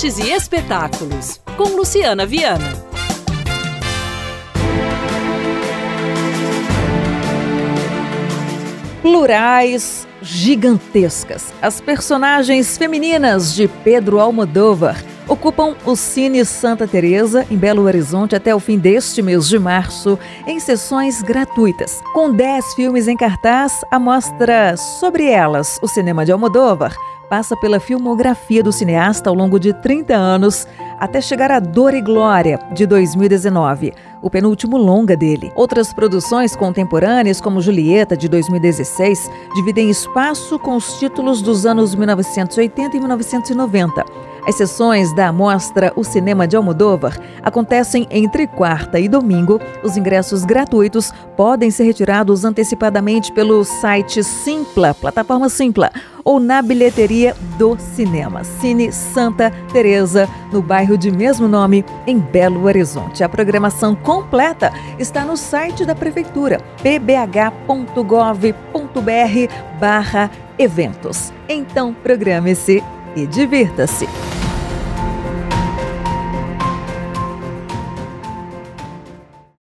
Artes e Espetáculos, com Luciana Viana. Plurais gigantescas. As personagens femininas de Pedro Almodóvar ocupam o Cine Santa Teresa em Belo Horizonte até o fim deste mês de março, em sessões gratuitas. Com 10 filmes em cartaz, a mostra sobre elas, o cinema de Almodóvar, passa pela filmografia do cineasta ao longo de 30 anos, até chegar a Dor e Glória, de 2019, o penúltimo longa dele. Outras produções contemporâneas, como Julieta, de 2016, dividem espaço com os títulos dos anos 1980 e 1990. As sessões da mostra O Cinema de Almodóvar acontecem entre quarta e domingo. Os ingressos gratuitos podem ser retirados antecipadamente pelo site Simpla, plataforma Simpla, ou na bilheteria do cinema Cine Santa Teresa, no bairro de mesmo nome, em Belo Horizonte. A programação completa está no site da prefeitura pbh.gov.br/eventos. Então, programe-se e divirta-se.